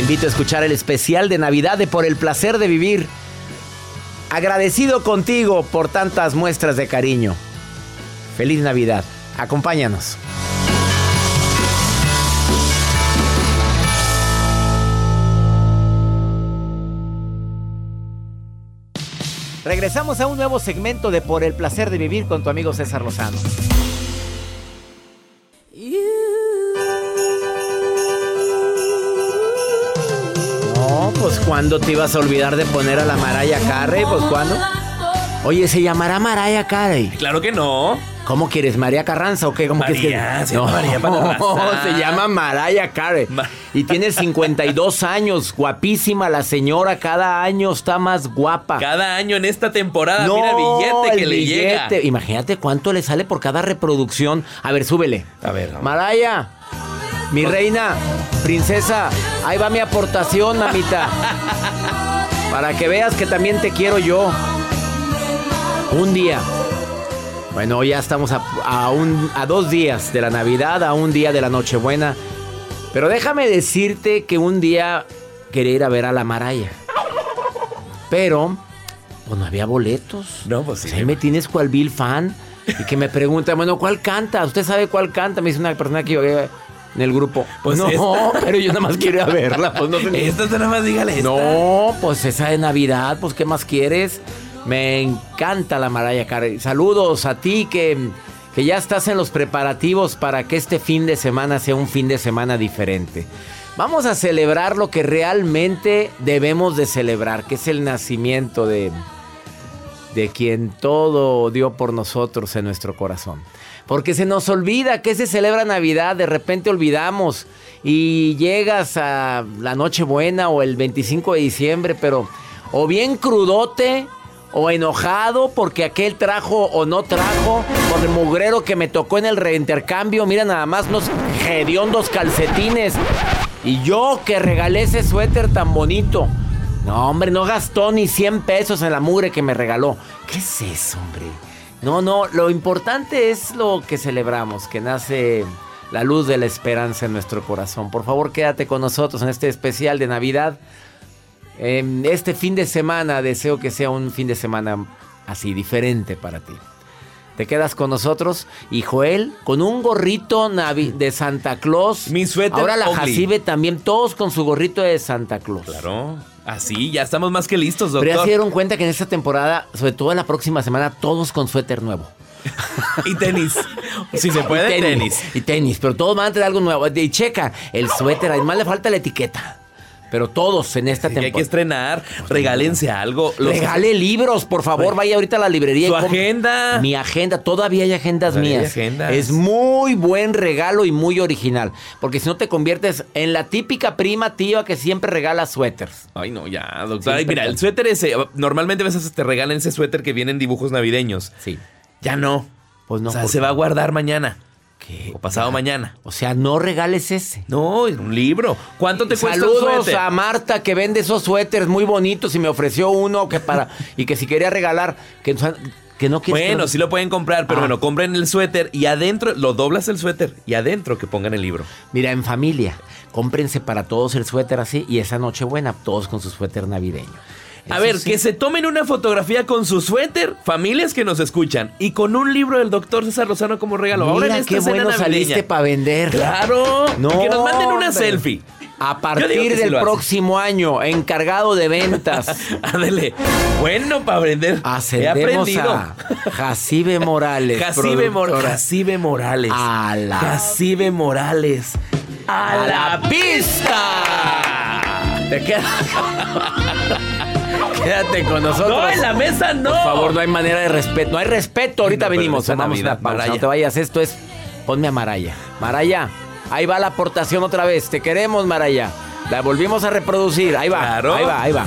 Invito a escuchar el especial de Navidad de Por el Placer de Vivir. Agradecido contigo por tantas muestras de cariño. Feliz Navidad. Acompáñanos. Regresamos a un nuevo segmento de Por el Placer de Vivir con tu amigo César Lozano. Pues ¿cuándo te ibas a olvidar de poner a la Maraya Carey? Pues ¿cuándo? Oye, ¿se llamará Maraya Carey? Claro que no. ¿Cómo quieres? ¿María Carranza o qué? ¿Cómo María, quieres que... se llama María se llama Maraya Carey. Ma- Y tiene 52 años, guapísima la señora, cada año está más guapa. Cada año en esta temporada, mira el billete que el le billete. llega. Imagínate cuánto le sale por cada reproducción. A ver, súbele. A ver, vamos. Maraya, mi reina, princesa, ahí va mi aportación, mamita. Para que veas que también te quiero yo. Un día. Bueno, ya estamos a, a un- a dos días de la Navidad, a un día de la Nochebuena. Pero déjame decirte que un día quería ir a ver a la Maraya. Pero, pues no había boletos. No, pues sí. ahí me tienes cual Bill fan. Y que me pregunta, bueno, ¿cuál canta? ¿Usted sabe cuál canta? Me dice una persona que yo en el grupo. Pues no, esta. pero yo nada más quiero ir a verla. Pues no, Esta nada más dígale esta. no, pues esa de Navidad, pues ¿qué más quieres? Me encanta la Maraya Carey. Saludos a ti que, que ya estás en los preparativos para que este fin de semana sea un fin de semana diferente. Vamos a celebrar lo que realmente debemos de celebrar, que es el nacimiento de, de quien todo dio por nosotros en nuestro corazón. Porque se nos olvida que se celebra Navidad, de repente olvidamos y llegas a la Nochebuena o el 25 de diciembre, pero o bien crudote o enojado porque aquel trajo o no trajo, por el mugrero que me tocó en el reintercambio, mira nada más unos hediondos calcetines. Y yo que regalé ese suéter tan bonito. No, hombre, no gastó ni 100 pesos en la mugre que me regaló. ¿Qué es eso, hombre? No, no, lo importante es lo que celebramos, que nace la luz de la esperanza en nuestro corazón. Por favor, quédate con nosotros en este especial de Navidad. Em, este fin de semana deseo que sea un fin de semana así, diferente para ti. Te quedas con nosotros y Joel con un gorrito navi- de Santa Claus. Mi suéter Ahora la ugly. Jacibe también, todos con su gorrito de Santa Claus. Claro. Así, ya estamos más que listos, Pero ya doctor. se dieron cuenta que en esta temporada, sobre todo en la próxima semana, todos con suéter nuevo. Y tenis. si se puede, Y tenis. Y tenis, pero todos van a traer algo nuevo. Y checa, el suéter, además le falta la etiqueta. Pero todos en esta Sí, hay que temporada. estrenar. Regálense algo. Los- Regale libros, por favor. Pues, Vaya ahorita a la librería. su y agenda. Mi agenda. Todavía hay agendas Todavía hay mías. agendas. Es muy buen regalo y muy original. Porque si no te conviertes en la típica prima tía que siempre regala suéteres. Ay, no, ya, doctor. Ay, mira, el suéter ese. Normalmente a veces te regalan ese suéter que viene en dibujos navideños. Sí. Ya no. Pues no. o sea, ¿por se va a guardar mañana. ¿Qué? O pasado mañana. O sea, no regales ese. No, es un libro. ¿Cuánto te cuesta Saludos suéter? a Marta que vende esos suéteres muy bonitos y me ofreció uno que para y que si quería regalar que, que no quiere Bueno, sí lo pueden comprar, pero Ah. bueno, compren el suéter y adentro, lo doblas el suéter y adentro que pongan el libro. Mira, en familia, cómprense para todos el suéter así y esa noche buena todos con su suéter navideño. A Eso ver, sí. que se tomen una fotografía con su suéter, familias que nos escuchan, y con un libro del doctor César Lozano como regalo. Ahora en Mira esta qué bueno saliste para vender. Claro. No, que nos manden una hombre. selfie. A partir sí del próximo año, encargado de ventas. Ándale. Bueno, para aprender. He Ascendemos a Jacibe Morales. Jacibe, Mor-. Jacibe Morales. A la- Jacibe Morales. A, ¡A la pista! Te quedas. Quédate con nosotros. No, en la mesa no. Por favor, no hay manera de respeto. No hay respeto. Ahorita No, venimos. a Navidad, una pausa. Maraya. No te vayas. Esto es. Ponme a Maraya. Maraya. Ahí va la aportación otra vez. Te queremos, Maraya. La volvimos a reproducir. Ahí va. Claro. Ahí va, ahí va.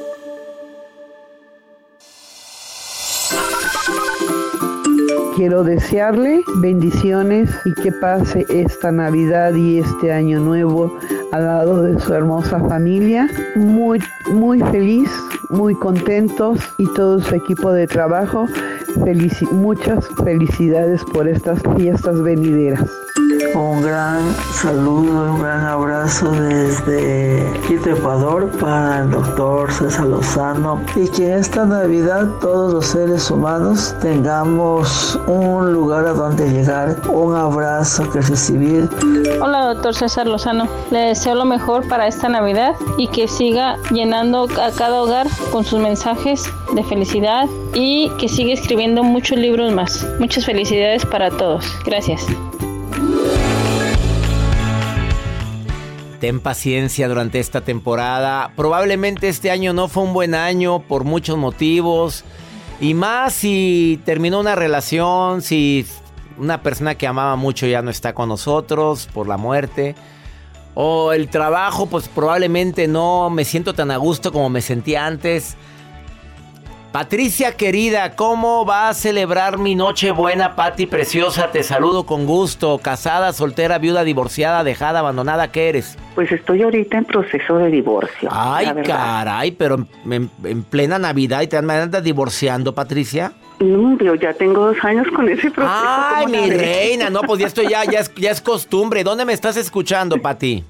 Quiero desearle bendiciones y que pase esta Navidad y este año nuevo al lado de su hermosa familia. Muy, muy feliz, muy contentos y todo su equipo de trabajo. Muchas felicidades por estas fiestas venideras. Un gran saludo, un gran abrazo desde Quito, Ecuador para el doctor César Lozano y que esta Navidad todos los seres humanos tengamos un lugar a donde llegar, un abrazo que recibir. Hola, doctor César Lozano. Le deseo lo mejor para esta Navidad y que siga llenando a cada hogar con sus mensajes de felicidad y que siga escribiendo muchos libros más. Muchas felicidades para todos. Gracias. Ten paciencia durante esta temporada. Probablemente este año no fue un buen año por muchos motivos. Y más si terminó una relación, si una persona que amaba mucho ya no está con nosotros por la muerte. O el trabajo, pues probablemente no me siento tan a gusto como me sentía antes. Patricia querida, ¿cómo va a celebrar mi noche buena, Pati preciosa? Te saludo con gusto. Casada, soltera, viuda, divorciada, dejada, abandonada, ¿qué eres? Pues estoy ahorita en proceso de divorcio. Ay, caray, pero en, en plena Navidad y te andas divorciando, Patricia. No, yo ya tengo dos años con ese proceso. Ay, ¿cómo la mi reina, no, pues ya esto ya, ya, es, ya es costumbre. ¿Dónde me estás escuchando, Pati?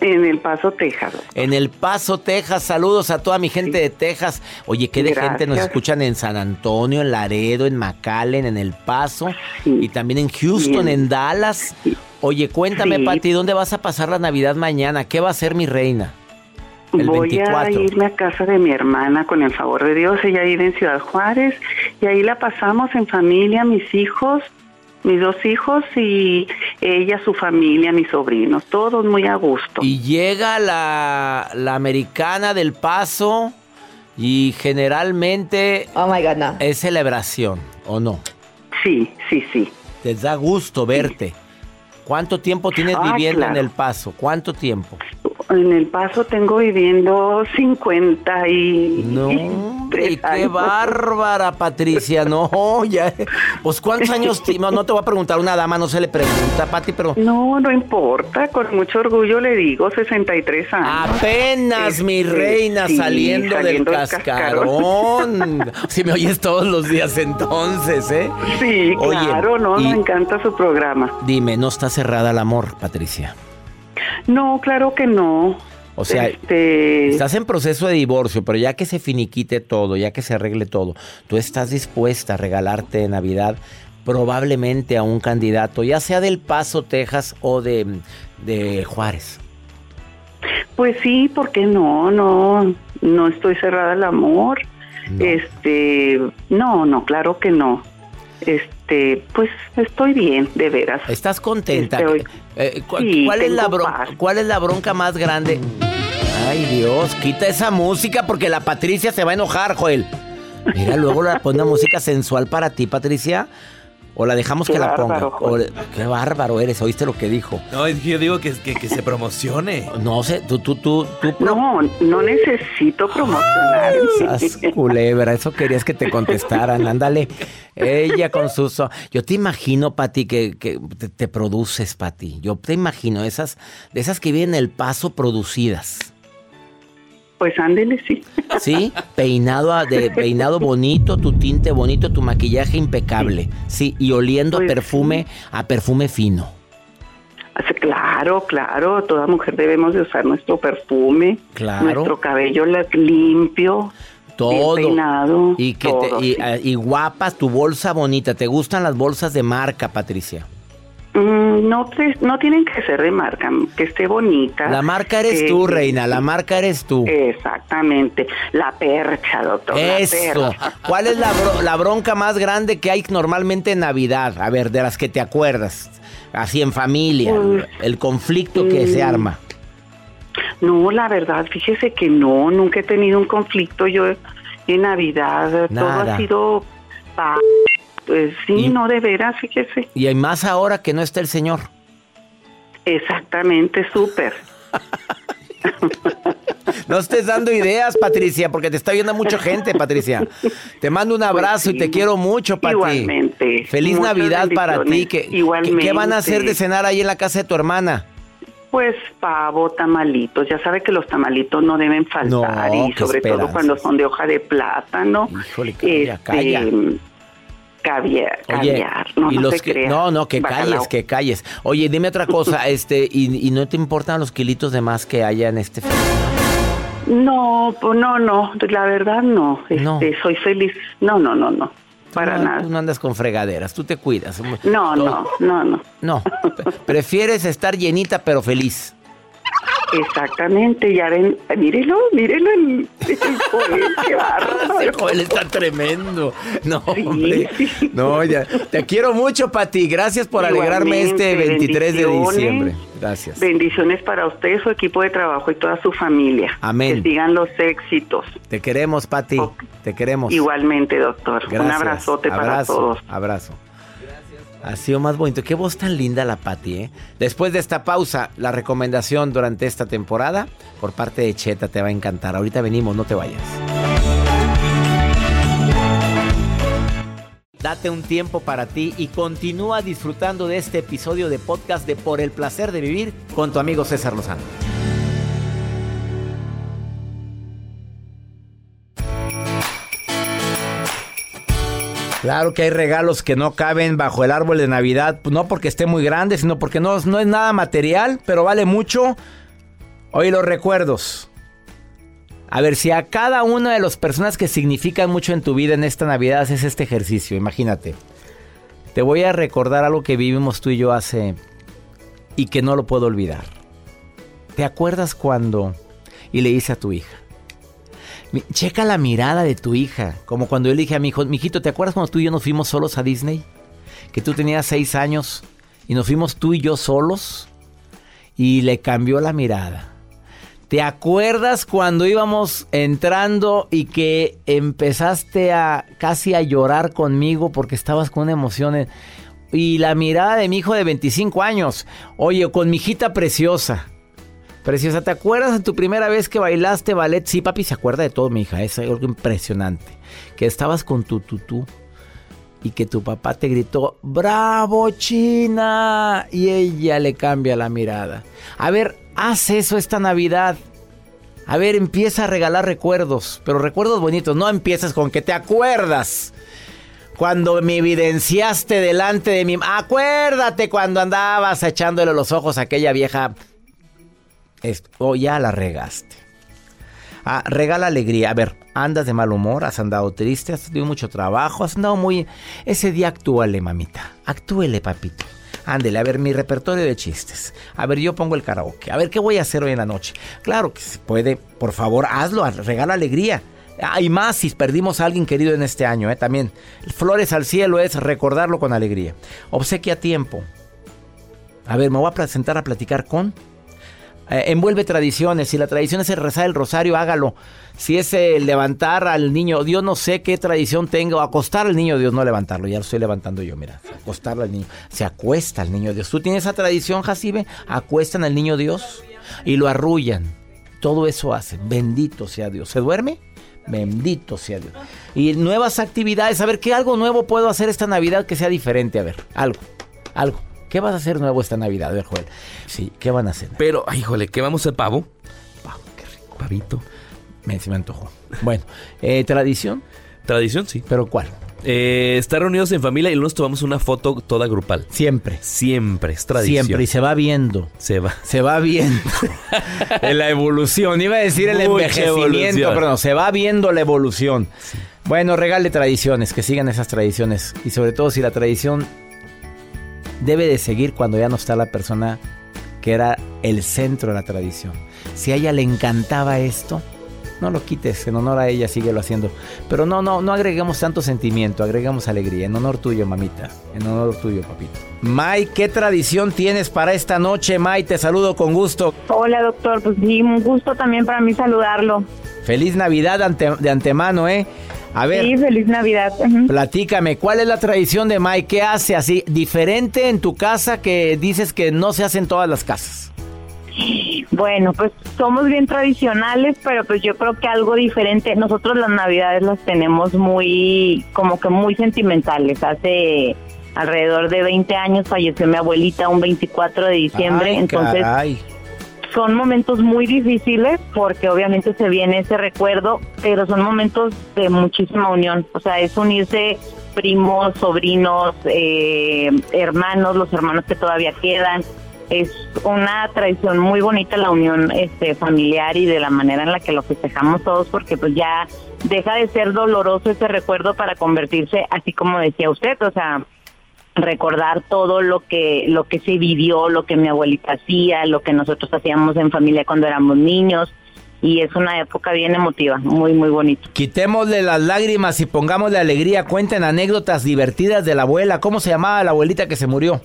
En El Paso, Texas. En El Paso, Texas. Saludos a toda mi gente de Texas. Oye, ¿qué de gente nos escuchan en San Antonio, en Laredo, en McAllen, en El Paso Sí. y también en Houston, Bien. en Dallas? Oye, cuéntame, Sí. Pati, ¿dónde vas a pasar la Navidad mañana? ¿Qué va a ser mi reina? El Voy 24. a irme a casa de mi hermana con el favor de Dios. Ella vive en Ciudad Juárez y ahí la pasamos en familia, mis hijos, mis dos hijos y ella, su familia, mis sobrinos, todos muy a gusto. Y llega la, la americana del paso y generalmente Oh my God, no. es celebración, ¿o no? Sí, sí, sí. Te da gusto verte. ¿Cuánto tiempo tienes Ah, viviendo en el paso? ¿Cuánto tiempo? En El Paso tengo viviendo 50 y... No, hombre, qué bárbara, Patricia. No, ya. Pues, ¿cuántos años? No, no te voy a preguntar, una dama no se le pregunta, Pati, pero. No, no importa. Con mucho orgullo le digo 63 años. Apenas, mi Este, reina, sí, saliendo, del saliendo del cascarón. si me oyes todos los días entonces, ¿eh? Sí, Oye, claro, no, y- me encanta su programa. Dime, ¿no está cerrada el amor, Patricia? No, claro que no. O sea, este, Estás en proceso de divorcio, pero ya que se finiquite todo, ya que se arregle todo, tú estás dispuesta a regalarte de Navidad probablemente a un candidato, ya sea del Paso, Texas o de, de Juárez. Pues sí, ¿por qué no? No, no estoy cerrada al amor. Este, no, no, claro que no. Este, pues estoy bien, de veras. ¿Estás contenta? Este, Eh, cu- Sí, ¿cuál, es la. ¿Cuál es la bronca más grande? Ay Dios, quita esa música porque la Patricia se va a enojar, Joel. Mira, luego la pone una música sensual para ti, Patricia. O la dejamos Qué que la ponga. O qué bárbaro eres, ¿oíste lo que dijo? No, es que yo digo que, que, que se promocione. No sé, tú, tú, tú, tú. No, no necesito promocionar. Culebra, eso querías que te contestaran, ándale. Ella con sus... Yo te imagino, Pati, que, que te, te produces, Pati. Yo te imagino esas, de esas que vienen el paso producidas. Pues ándele, sí. ¿Sí? Peinado, a- de, peinado bonito, tu tinte bonito, tu maquillaje impecable. Sí, y oliendo a Pues perfume, a perfume fino. Así, Claro, claro, toda mujer debemos de usar nuestro perfume, Claro. nuestro cabello limpio, Todo. bien peinado, Y, que todo, te, y, sí. ah, y guapas, tu bolsa bonita. ¿Te gustan las bolsas de marca, Patricia? Mm, no, no tienen que ser de marca, que esté bonita. La marca eres que- tú, reina. La marca eres tú. Exactamente, la percha, doctor. la Eso. percha. ¿Cuál es la, bro- la bronca más grande que hay normalmente en Navidad? A ver, de las que te acuerdas. Así en familia. El conflicto que se mm, arma. No, la verdad, fíjese que no, nunca he tenido un conflicto yo en Navidad. Todo ha sido paz. Pues sí, Y- no de veras, fíjese. Y hay más ahora que no está el señor. Exactamente, súper. No estés dando ideas, Patricia, porque te está viendo mucha gente, Patricia. Te mando un abrazo y te Pues quiero mucho, Pati. Igualmente. Feliz Muchas Navidad para ti. bendiciones. ¿Qué, qué- Igualmente. qué van a hacer de cenar ahí en la casa de tu hermana? Pues pavo, tamalitos. Ya sabe que los tamalitos no deben faltar No, y sobre todo cuando son de hoja de plátano. Híjole, calla, Este, calla. Caviar, Oye, caviar. No, y no los que, no, no, que Bacalao. calles, que calles. Oye, dime otra cosa, este, y, y no te importan los kilitos de más que haya en este? No, pues no, no. La verdad no. No. Este, Soy feliz. No, no, no, no. Para no, nada. Tú no andas con fregaderas, tú te cuidas. No, no, no, no. No, pre- prefieres estar llenita pero feliz. Exactamente, ya ven, mírelo, mírelo el, el Joel, qué bárbaro. Joel está tremendo. No, Sí, hombre. No, ya. Te quiero mucho, Pati. Gracias por alegrarme este Igualmente, 23 de diciembre. Gracias. Bendiciones para usted, su equipo de trabajo y toda su familia. Amén. Que sigan los éxitos. Te queremos, Pati. Te queremos. Igualmente, doctor. Gracias. Un abrazote para todos. Abrazo. Ha sido más bonito. Qué voz tan linda la Pati, ¿eh? Después de esta pausa, la recomendación durante esta temporada por parte de Cheta te va a encantar. Ahorita venimos, no te vayas. Date un tiempo para ti y continúa disfrutando de este episodio de podcast de Por el placer de vivir con tu amigo César Lozano. Claro que hay regalos que no caben bajo el árbol de Navidad, pues no porque esté muy grande, sino porque no, es nada material, pero vale mucho. Hoy los recuerdos. A ver, si a cada una de las personas que significan mucho en tu vida en esta Navidad haces este ejercicio, imagínate. Te voy a recordar algo que vivimos tú y yo hace y que no lo puedo olvidar. ¿Te acuerdas cuando y le hice a tu hija? Checa la mirada de tu hija, como cuando yo le dije a mi hijo, mijito, ¿te acuerdas cuando tú y yo nos fuimos solos a Disney? Que tú tenías seis años y nos fuimos tú y yo solos y le cambió la mirada. ¿Te acuerdas cuando íbamos entrando y que empezaste a casi a llorar conmigo porque estabas con en- y la mirada de mi hijo de 25 años, oye, con mi hijita preciosa. Preciosa, ¿te acuerdas de tu primera vez que bailaste ballet? Sí, papi, se acuerda de todo, mi hija. Es algo impresionante. Que estabas con tu tutú y que tu papá te gritó, ¡Bravo, China! Y ella le cambia la mirada. A ver, haz eso esta Navidad. A ver, empieza a regalar recuerdos, pero recuerdos bonitos. No empiezas con que te acuerdas. Cuando me evidenciaste delante de mí. Acuérdate cuando andabas echándole los ojos a aquella vieja. O ya la regaste. Ah, regala alegría. A ver, andas de mal humor, has andado triste, has tenido mucho trabajo, has andado muy... Ese día actúale, mamita. Actúele, papito. Ándele, a ver, mi repertorio de chistes. A ver, yo pongo el karaoke. A ver, ¿qué voy a hacer hoy en la noche? Claro que se puede. Por favor, hazlo. Regala alegría. Hay más si perdimos a alguien querido en este año, ¿eh? También. Flores al cielo es recordarlo con alegría. Obsequia tiempo. A ver, me voy a presentar a platicar con eh, envuelve tradiciones. Si la tradición es el rezar el rosario, hágalo. Si es el levantar al niño, Dios no sé qué tradición tenga, acostar al niño Dios, no levantarlo, ya lo estoy levantando yo, mira, acostarlo al niño. Se acuesta al niño Dios. ¿Tú tienes esa tradición, Jacibe? Acuestan al niño Dios y lo arrullan. Todo eso hacen. Bendito sea Dios. ¿Se duerme? Bendito sea Dios. Y nuevas actividades. A ver, ¿qué algo nuevo puedo hacer esta Navidad que sea diferente? A ver, algo, algo. ¿Qué vas a hacer nuevo esta Navidad? Ver, Joel. Sí, ¿qué van a hacer? Pero, híjole, ¿qué vamos a hacer? ¿Pavo? Pavo, qué rico. Pavito. Me, se me antojó. Bueno, eh, ¿tradición? Tradición, sí. ¿Pero cuál? Eh, estar reunidos en familia y luego nos tomamos una foto toda grupal. Siempre. Siempre, es tradición. Siempre, y se va viendo. Se va. Se va viendo. en la evolución. Iba a decir el envejecimiento, pero no, se va viendo la evolución. Bueno, regale tradiciones, que sigan esas tradiciones. Y sobre todo si la tradición debe de seguir cuando ya no está la persona que era el centro de la tradición. Si a ella le encantaba esto, no lo quites, en honor a ella síguelo haciendo. Pero no, no, no agreguemos tanto sentimiento, agregamos alegría. En honor tuyo, mamita. En honor tuyo, papito. May, ¿qué tradición tienes para esta noche, May? Te saludo con gusto. Hola, doctor. Pues sí, un gusto también para mí saludarlo. Feliz Navidad de antemano, ¿eh? A ver. Sí, feliz Navidad. Platícame, ¿cuál es la tradición de Mike? ¿Qué hace así diferente en tu casa que dices que no se hace en todas las casas? Bueno, pues somos bien tradicionales, pero pues yo creo que algo diferente. Nosotros las Navidades las tenemos muy, como que muy sentimentales. Hace alrededor de 20 años falleció mi abuelita un 24 de diciembre, entonces son momentos muy difíciles porque obviamente se viene ese recuerdo, pero son momentos de muchísima unión. O sea, es unirse primos, sobrinos, eh, hermanos, los hermanos que todavía quedan. Es una tradición muy bonita la unión este, familiar y de la manera en la que lo festejamos todos porque pues ya deja de ser doloroso ese recuerdo para convertirse, así como decía usted, o sea, recordar todo lo que lo que se vivió, lo que mi abuelita hacía, lo que nosotros hacíamos en familia cuando éramos niños y es una época bien emotiva, muy muy bonito. Quitémosle las lágrimas y pongámosle alegría, cuenten anécdotas divertidas de la abuela, ¿cómo se llamaba la abuelita que se murió?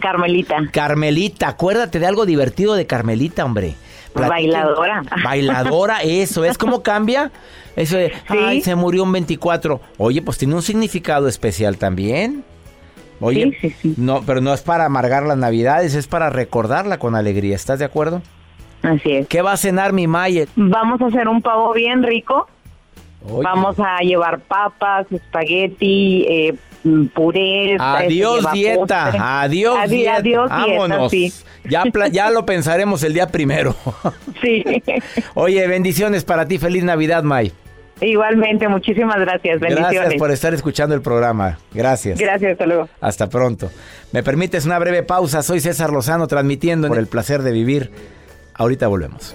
Carmelita. Carmelita, acuérdate de algo divertido de Carmelita, hombre. Bailadora. Bailadora, eso, ¿es cómo cambia? Eso de, ay, se murió un 24. Oye, pues tiene un significado especial también. Oye, no, pero no es para amargar las navidades, es para recordarla con alegría. ¿Estás de acuerdo? Así es. ¿Qué va a cenar mi Mayer? Vamos a hacer un pavo bien rico. Vamos a llevar papas, espagueti, eh, puré. Adiós dieta, adiós, dieta. Adiós Vámonos. ya, ya lo pensaremos el día primero. sí. Oye, bendiciones para ti. Feliz Navidad, May. Igualmente, muchísimas gracias. Bendiciones. Gracias por estar escuchando el programa. Gracias. Gracias, hasta luego. Hasta pronto. ¿Me permites una breve pausa? Soy César Lozano transmitiendo por el placer de vivir. Ahorita volvemos.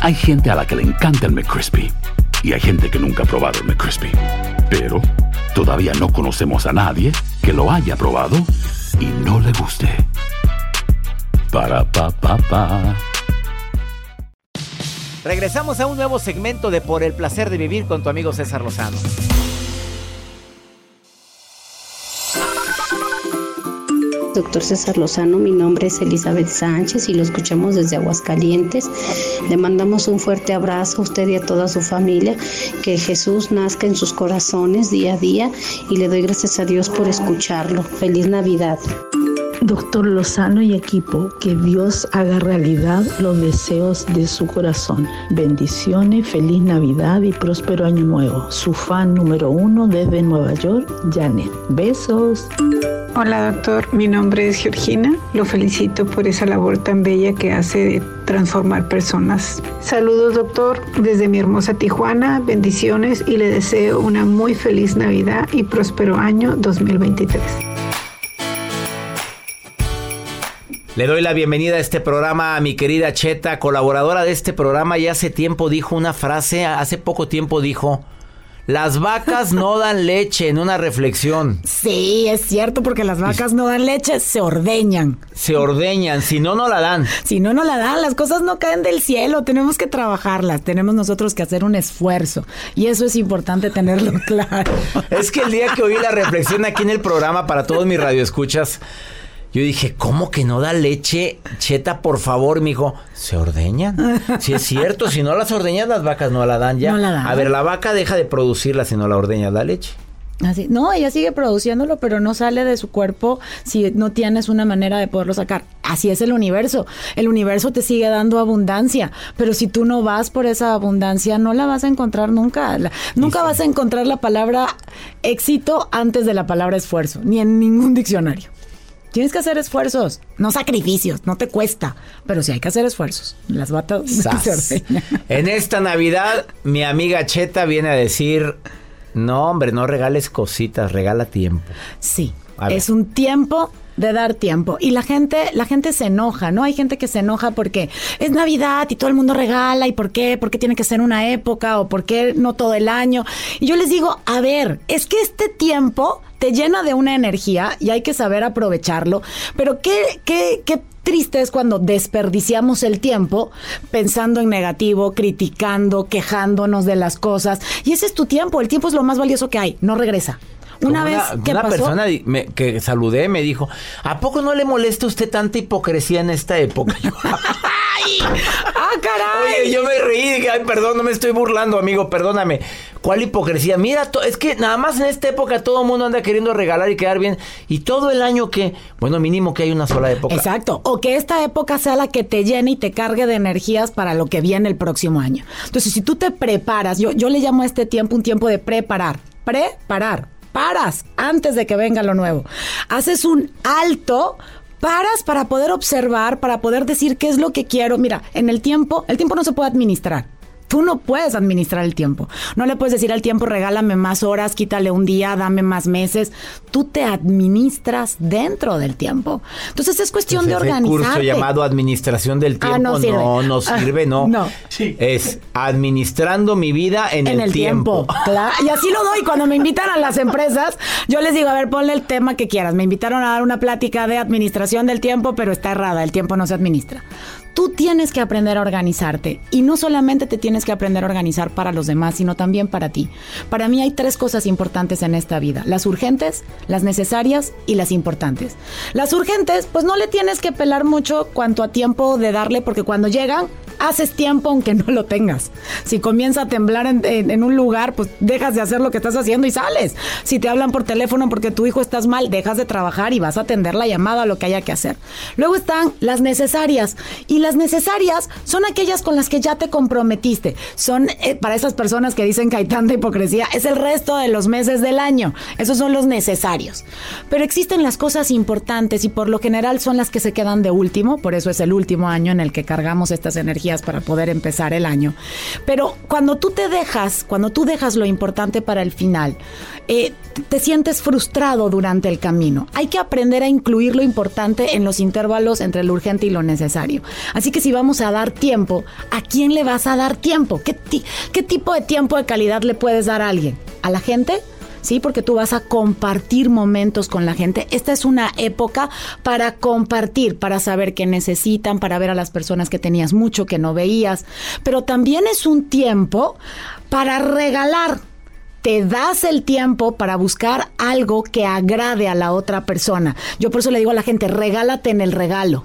Hay gente a la que le encanta el McCrispy y hay gente que nunca ha probado el McCrispy. Pero Todavía no conocemos a nadie que lo haya probado y no le guste. Para pa pa pa. Regresamos a un nuevo segmento de Por el placer de vivir con tu amigo César Lozano. Doctor César Lozano, mi nombre es Elizabeth Sánchez y lo escuchamos desde Aguascalientes. Le mandamos un fuerte abrazo a usted y a toda su familia. Que Jesús nazca en sus corazones día a día y le doy gracias a Dios por escucharlo. Feliz Navidad. Doctor Lozano y equipo, que Dios haga realidad los deseos de su corazón. Bendiciones, feliz Navidad y próspero año nuevo. Su fan número uno desde Nueva York, Janet. Besos. Hola doctor, mi nombre es Georgina. Lo felicito por esa labor tan bella que hace de transformar personas. Saludos doctor desde mi hermosa Tijuana, bendiciones y le deseo una muy feliz Navidad y próspero año 2023. Le doy la bienvenida a este programa a mi querida Cheta, colaboradora de este programa. Y hace tiempo dijo una frase, hace poco tiempo dijo, las vacas no dan leche en una reflexión. Sí, es cierto, porque las vacas no dan leche, se ordeñan. Se ordeñan, si no, no la dan. Si no, no la dan, las cosas no caen del cielo, tenemos que trabajarlas, tenemos nosotros que hacer un esfuerzo. Y eso es importante tenerlo claro. es que el día que oí la reflexión aquí en el programa para todos mis radioescuchas, yo dije, ¿cómo que no da leche? Cheta, por favor, mi hijo. ¿Se ordeñan? Si es cierto, si no las ordeñas, las vacas no la dan ya. No la dan. A ver, la vaca deja de producirla si no la ordeñas la leche. Así, no, ella sigue produciéndolo, pero no sale de su cuerpo si no tienes una manera de poderlo sacar. Así es el universo. El universo te sigue dando abundancia, pero si tú no vas por esa abundancia, no la vas a encontrar nunca. La- nunca vas a encontrar la palabra éxito antes de la palabra esfuerzo, ni en ningún diccionario. Tienes que hacer esfuerzos, no sacrificios, no te cuesta, pero sí hay que hacer esfuerzos. Las batas se. En esta Navidad, mi amiga Cheta viene a decir, no, hombre, no regales cositas, regala tiempo. Sí, es un tiempo de dar tiempo y la gente la gente se enoja, ¿no? Hay gente que se enoja porque es Navidad y todo el mundo regala y por qué, por qué tiene que ser una época o por qué no todo el año. Y yo les digo, a ver, es que este tiempo te llena de una energía y hay que saber aprovecharlo, pero qué qué qué triste es cuando desperdiciamos el tiempo pensando en negativo, criticando, quejándonos de las cosas. Y ese es tu tiempo, el tiempo es lo más valioso que hay, no regresa. Una Como vez que una pasó, persona me- que saludé me dijo, ¿a poco no le molesta a usted tanta hipocresía en esta época? Yo, ¡Ah, caray! Oye, yo me reí, dije, ay, perdón, no me estoy burlando, amigo, perdóname. ¿Cuál hipocresía? Mira, es que nada más en esta época todo el mundo anda queriendo regalar y quedar bien. Y todo el año que, bueno, mínimo que hay una sola época. Exacto. O que esta época sea la que te llene y te cargue de energías para lo que viene el próximo año. Entonces, si tú te preparas, yo, yo le llamo a este tiempo un tiempo de preparar. Preparar. Paras antes de que venga lo nuevo. Haces un alto. Paras para poder observar, para poder decir qué es lo que quiero. Mira, en el tiempo, el tiempo no se puede administrar. Tú no puedes administrar el tiempo. No le puedes decir al tiempo, regálame más horas, quítale un día, dame más meses. Tú te administras dentro del tiempo. Entonces es cuestión de Ese curso llamado Administración del Ah, Tiempo no sirve. no, no Ah, sirve, no. no. Es administrando mi vida en, en el tiempo. Claro. Y así lo doy. Cuando me invitan a las empresas, yo les digo, a ver, ponle el tema que quieras. Me invitaron a dar una plática de administración del tiempo, pero está errada. El tiempo no se administra. Tú tienes que aprender a organizarte. Y no solamente te tienes que aprender a organizar para los demás, sino también para ti. Para mí hay tres cosas importantes en esta vida. Las urgentes, las necesarias y las importantes. Las urgentes, pues no le tienes que pelar mucho cuanto a tiempo de darle, porque cuando llegan, haces tiempo aunque no lo tengas. Si comienza a temblar en, un lugar, pues dejas de hacer lo que estás haciendo y sales. Si te hablan por teléfono porque tu hijo estás mal, dejas de trabajar y vas a atender la llamada a lo que haya que hacer. Luego están las necesarias. Y las necesarias son aquellas con las que ya te comprometiste. Son eh, para esas personas que dicen que hay tanta hipocresía, es el resto de los meses del año. Esos son los necesarios. Pero existen las cosas importantes y por lo general son las que se quedan de último, por eso es el último año en el que cargamos estas energías para poder empezar el año. Pero cuando tú te dejas, cuando tú dejas lo importante para el final, eh, te sientes frustrado durante el camino. Hay que aprender a incluir lo importante en los intervalos entre lo urgente y lo necesario. Así que si vamos a dar tiempo, ¿a quién le vas a dar tiempo? ¿Qué, qué tipo de tiempo de calidad le puedes dar a alguien? ¿A la gente? ¿Sí? Porque tú vas a compartir momentos con la gente. Esta es una época para compartir, para saber qué necesitan, para ver a las personas que tenías mucho que no veías, pero también es un tiempo para regalar. Te das el tiempo para buscar algo que agrade a la otra persona. Yo por eso le digo a la gente, regálate en el regalo.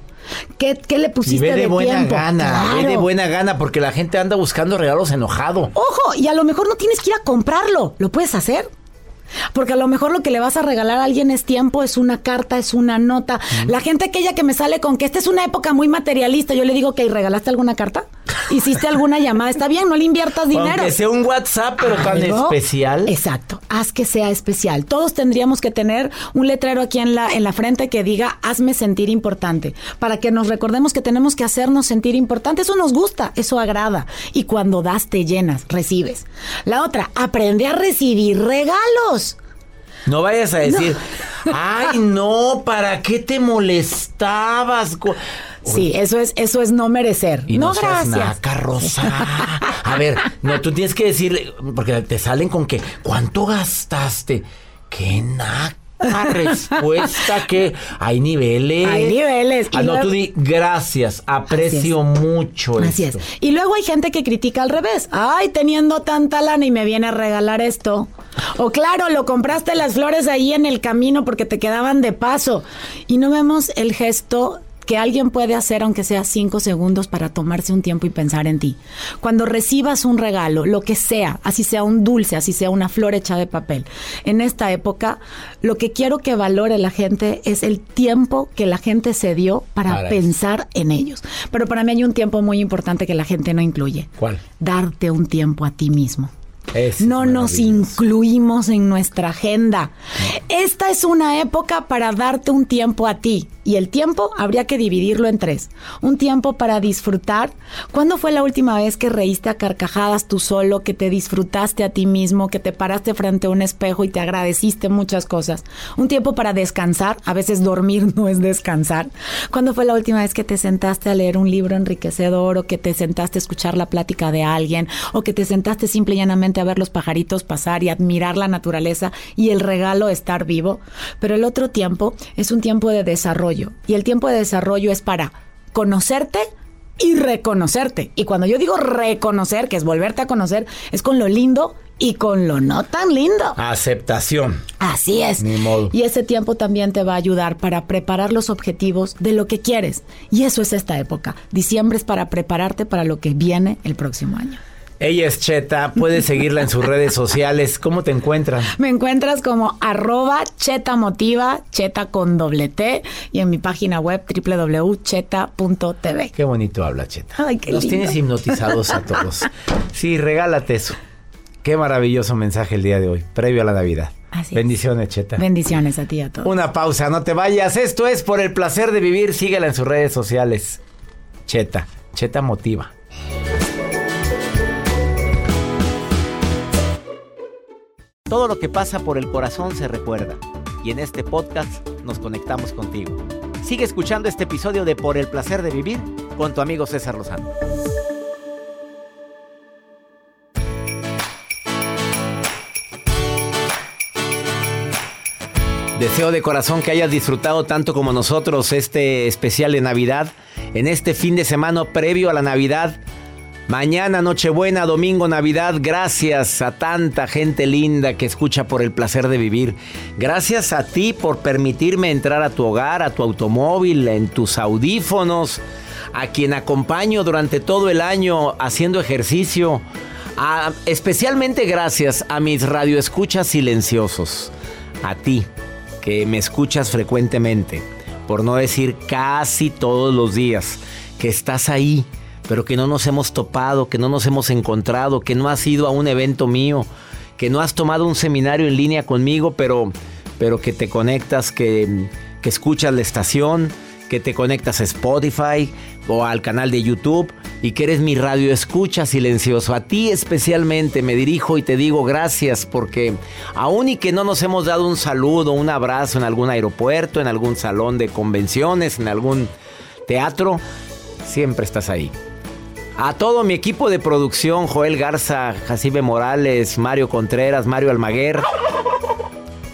¿Qué, qué le pusiste Y ve de, buena tiempo? gana, ve de buena gana, porque la gente anda buscando regalos enojado. Ojo, y a lo mejor no tienes que ir a comprarlo, lo puedes hacer. Porque a lo mejor lo que le vas a regalar a alguien es tiempo, es una carta, es una nota. La gente aquella que me sale con que esta es una época muy materialista, yo le digo que ¿regalaste alguna carta? ¿Hiciste alguna llamada? Está bien, no le inviertas dinero. Aunque sea un WhatsApp, pero tan especial. Exacto, haz que sea especial. Todos tendríamos que tener un letrero aquí en la, en la frente que diga, hazme sentir importante, para que nos recordemos que tenemos que hacernos sentir importante. Eso nos gusta, eso agrada. Y cuando das, te llenas, recibes. La otra, aprende a recibir regalos. No vayas a decir, ay, no, ¿para qué te molestabas? Sí, eso es, eso es no merecer. Y no, no, seas gracias. naca, Rosa. A ver, no, tú tienes que decirle, porque te salen con que, ¿cuánto gastaste? ¡Qué naca respuesta! que Hay niveles. Hay niveles. Ah, no, tú di, gracias, aprecio mucho Así es. esto. Y luego hay gente que critica al revés. Ay, teniendo tanta lana y me viene a regalar esto. O claro, lo compraste las flores ahí en el camino porque te quedaban de paso. Y no vemos el gesto que alguien puede hacer aunque sea cinco segundos para tomarse un tiempo y pensar en ti. Cuando recibas un regalo, lo que sea, así sea un dulce, así sea una flor hecha de papel, en esta época, lo que quiero que valore la gente es el tiempo que la gente se dio para, Para eso. pensar en ellos. Pero para mí hay un tiempo muy importante que la gente no incluye. ¿Cuál? Darte un tiempo a ti mismo. Es No nos incluimos en nuestra agenda. Esta es una época para darte un tiempo a ti. Y el tiempo habría que dividirlo en tres. Un tiempo para disfrutar. ¿Cuándo fue la última vez que reíste a carcajadas tú solo, que te disfrutaste a ti mismo, que te paraste frente a un espejo y te agradeciste muchas cosas? Un tiempo para descansar. A veces dormir no es descansar. ¿Cuándo fue la última vez que te sentaste a leer un libro enriquecedor o que te sentaste a escuchar la plática de alguien o que te sentaste simple y llanamente a ver los pajaritos pasar y admirar la naturaleza y el regalo estar vivo? Pero el otro tiempo es un tiempo de desarrollo y el tiempo de desarrollo es para conocerte y reconocerte. Y cuando yo digo reconocer, que es volverte a conocer, es con lo lindo y con lo no tan lindo. Aceptación. Así es. Ni modo. Y ese tiempo también te va a ayudar para preparar los objetivos de lo que quieres. Y eso es esta época. Diciembre es para prepararte para lo que viene el próximo año. Ella es Cheta, puedes seguirla en sus redes sociales. ¿Cómo te encuentran? Me encuentras como arroba cheta motiva, cheta con doble T, y en mi página web www.cheta.tv. Qué bonito habla Cheta. Ay, qué Los lindo. tienes hipnotizados a todos. Sí, regálate eso. Qué maravilloso mensaje el día de hoy, previo a la Navidad. Así es. Bendiciones, Cheta. Bendiciones a ti y a todos. Una pausa, no te vayas. Esto es por el placer de vivir. Síguela en sus redes sociales. Cheta, Cheta motiva. Todo lo que pasa por el corazón se recuerda. Y en este podcast nos conectamos contigo. Sigue escuchando este episodio de Por el placer de vivir con tu amigo César Lozano. Deseo de corazón que hayas disfrutado tanto como nosotros este especial de Navidad, en este fin de semana previo a la Navidad. Mañana, Nochebuena, domingo, Navidad, gracias a tanta gente linda que escucha por el placer de vivir. Gracias a ti por permitirme entrar a tu hogar, a tu automóvil, en tus audífonos, a quien acompaño durante todo el año haciendo ejercicio. A- especialmente gracias a mis radioescuchas silenciosos. A ti, que me escuchas frecuentemente, por no decir casi todos los días, que estás ahí, pero que no nos hemos topado, que no nos hemos encontrado, que no has ido a un evento mío, que no has tomado un seminario en línea conmigo, pero, pero que te conectas, que, que escuchas la estación, que te conectas a Spotify o al canal de YouTube y que eres mi radio escucha silencioso. A ti especialmente me dirijo y te digo gracias porque aún y que no nos hemos dado un saludo, un abrazo en algún aeropuerto, en algún salón de convenciones, en algún teatro, siempre estás ahí. A todo mi equipo de producción, Joel Garza, Jacibe Morales, Mario Contreras, Mario Almaguer,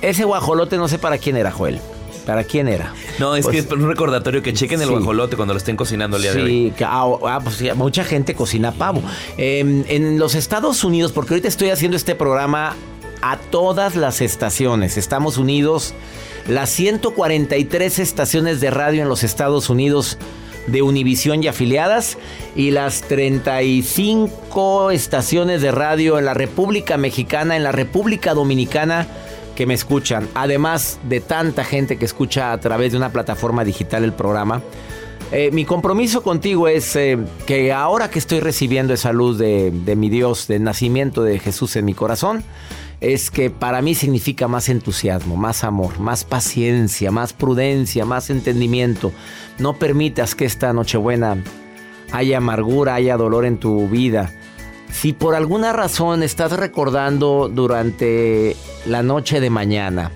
ese guajolote no sé para quién era, Joel. ¿Para quién era? No, es Pues- que es un recordatorio que chequen el Sí. guajolote cuando lo estén cocinando el día de hoy. Sí, ah, ah, pues sí, mucha gente cocina pavo. Eh, en los Estados Unidos, porque ahorita estoy haciendo este programa a todas las estaciones. Estamos unidos, las 143 estaciones de radio en los Estados Unidos de Univisión y afiliadas y las 35 estaciones de radio en la República Mexicana, en la República Dominicana que me escuchan, además de tanta gente que escucha a través de una plataforma digital el programa. Eh, mi compromiso contigo es eh, que ahora que estoy recibiendo esa luz de, de mi Dios, del nacimiento de Jesús en mi corazón, es que para mí significa más entusiasmo, más amor, más paciencia, más prudencia, más entendimiento. No permitas que esta Nochebuena haya amargura, haya dolor en tu vida. Si por alguna razón estás recordando durante la noche de mañana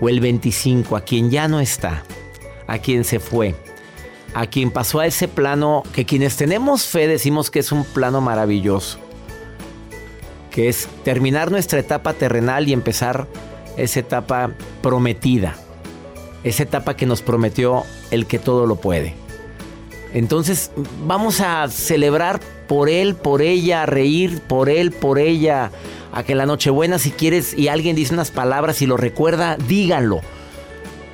o el 25 a quien ya no está, a quien se fue, a quien pasó a ese plano que quienes tenemos fe decimos que es un plano maravilloso, que es terminar nuestra etapa terrenal y empezar esa etapa prometida, esa etapa que nos prometió el que todo lo puede. Entonces vamos a celebrar por él, por ella, a reír por él, por ella, a que la Nochebuena si quieres y alguien dice unas palabras y lo recuerda, díganlo.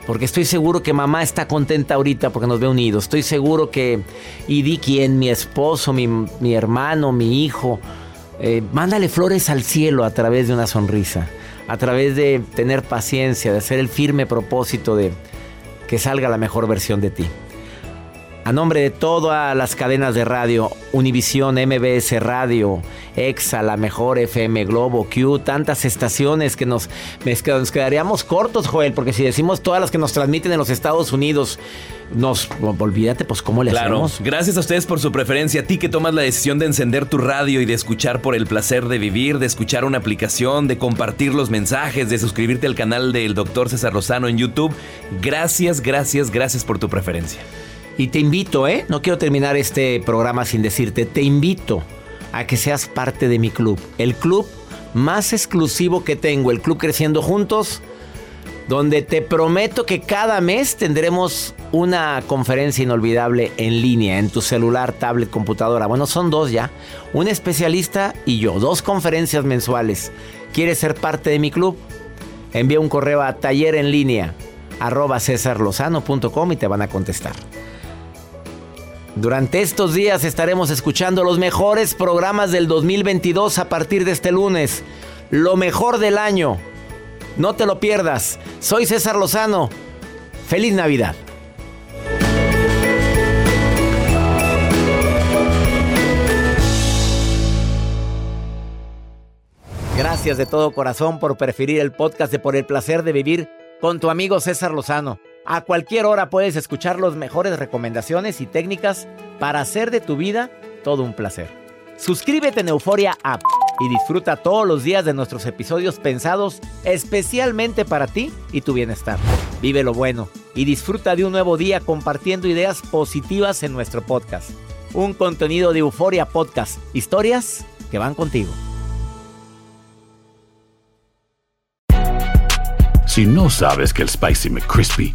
Porque estoy seguro que mamá está contenta ahorita porque nos ve unidos. Estoy seguro que, y di quién, mi esposo, mi, mi hermano, mi hijo, eh, mándale flores al cielo a través de una sonrisa, a través de tener paciencia, de hacer el firme propósito de que salga la mejor versión de ti. A nombre de todas las cadenas de radio, Univisión, MBS Radio, EXA, La Mejor FM, Globo, Q, tantas estaciones que nos, nos quedaríamos cortos, Joel, porque si decimos todas las que nos transmiten en los Estados Unidos, nos, olvídate, pues cómo le Claro, hacemos. gracias a ustedes por su preferencia. A ti que tomas la decisión de encender tu radio y de escuchar por el placer de vivir, de escuchar una aplicación, de compartir los mensajes, de suscribirte al canal del Dr. César Lozano en YouTube. Gracias, gracias, gracias por tu preferencia. Y te invito, ¿eh? No quiero terminar este programa sin decirte, te invito a que seas parte de mi club. El club más exclusivo que tengo, el Club Creciendo Juntos, donde te prometo que cada mes tendremos una conferencia inolvidable en línea, en tu celular, tablet, computadora. Bueno, son dos ya. Un especialista y yo, dos conferencias mensuales. ¿Quieres ser parte de mi club? Envía un correo a taller en línea arroba y te van a contestar. Durante estos días estaremos escuchando los mejores programas del 2022 a partir de este lunes. Lo mejor del año. No te lo pierdas. Soy César Lozano. Feliz Navidad. Gracias de todo corazón por preferir el podcast de Por el placer de vivir con tu amigo César Lozano. A cualquier hora puedes escuchar las mejores recomendaciones y técnicas para hacer de tu vida todo un placer. Suscríbete en Euforia App y disfruta todos los días de nuestros episodios pensados especialmente para ti y tu bienestar. Vive lo bueno y disfruta de un nuevo día compartiendo ideas positivas en nuestro podcast. Un contenido de Euforia Podcast, historias que van contigo. Si no sabes que el Spicy McCrispy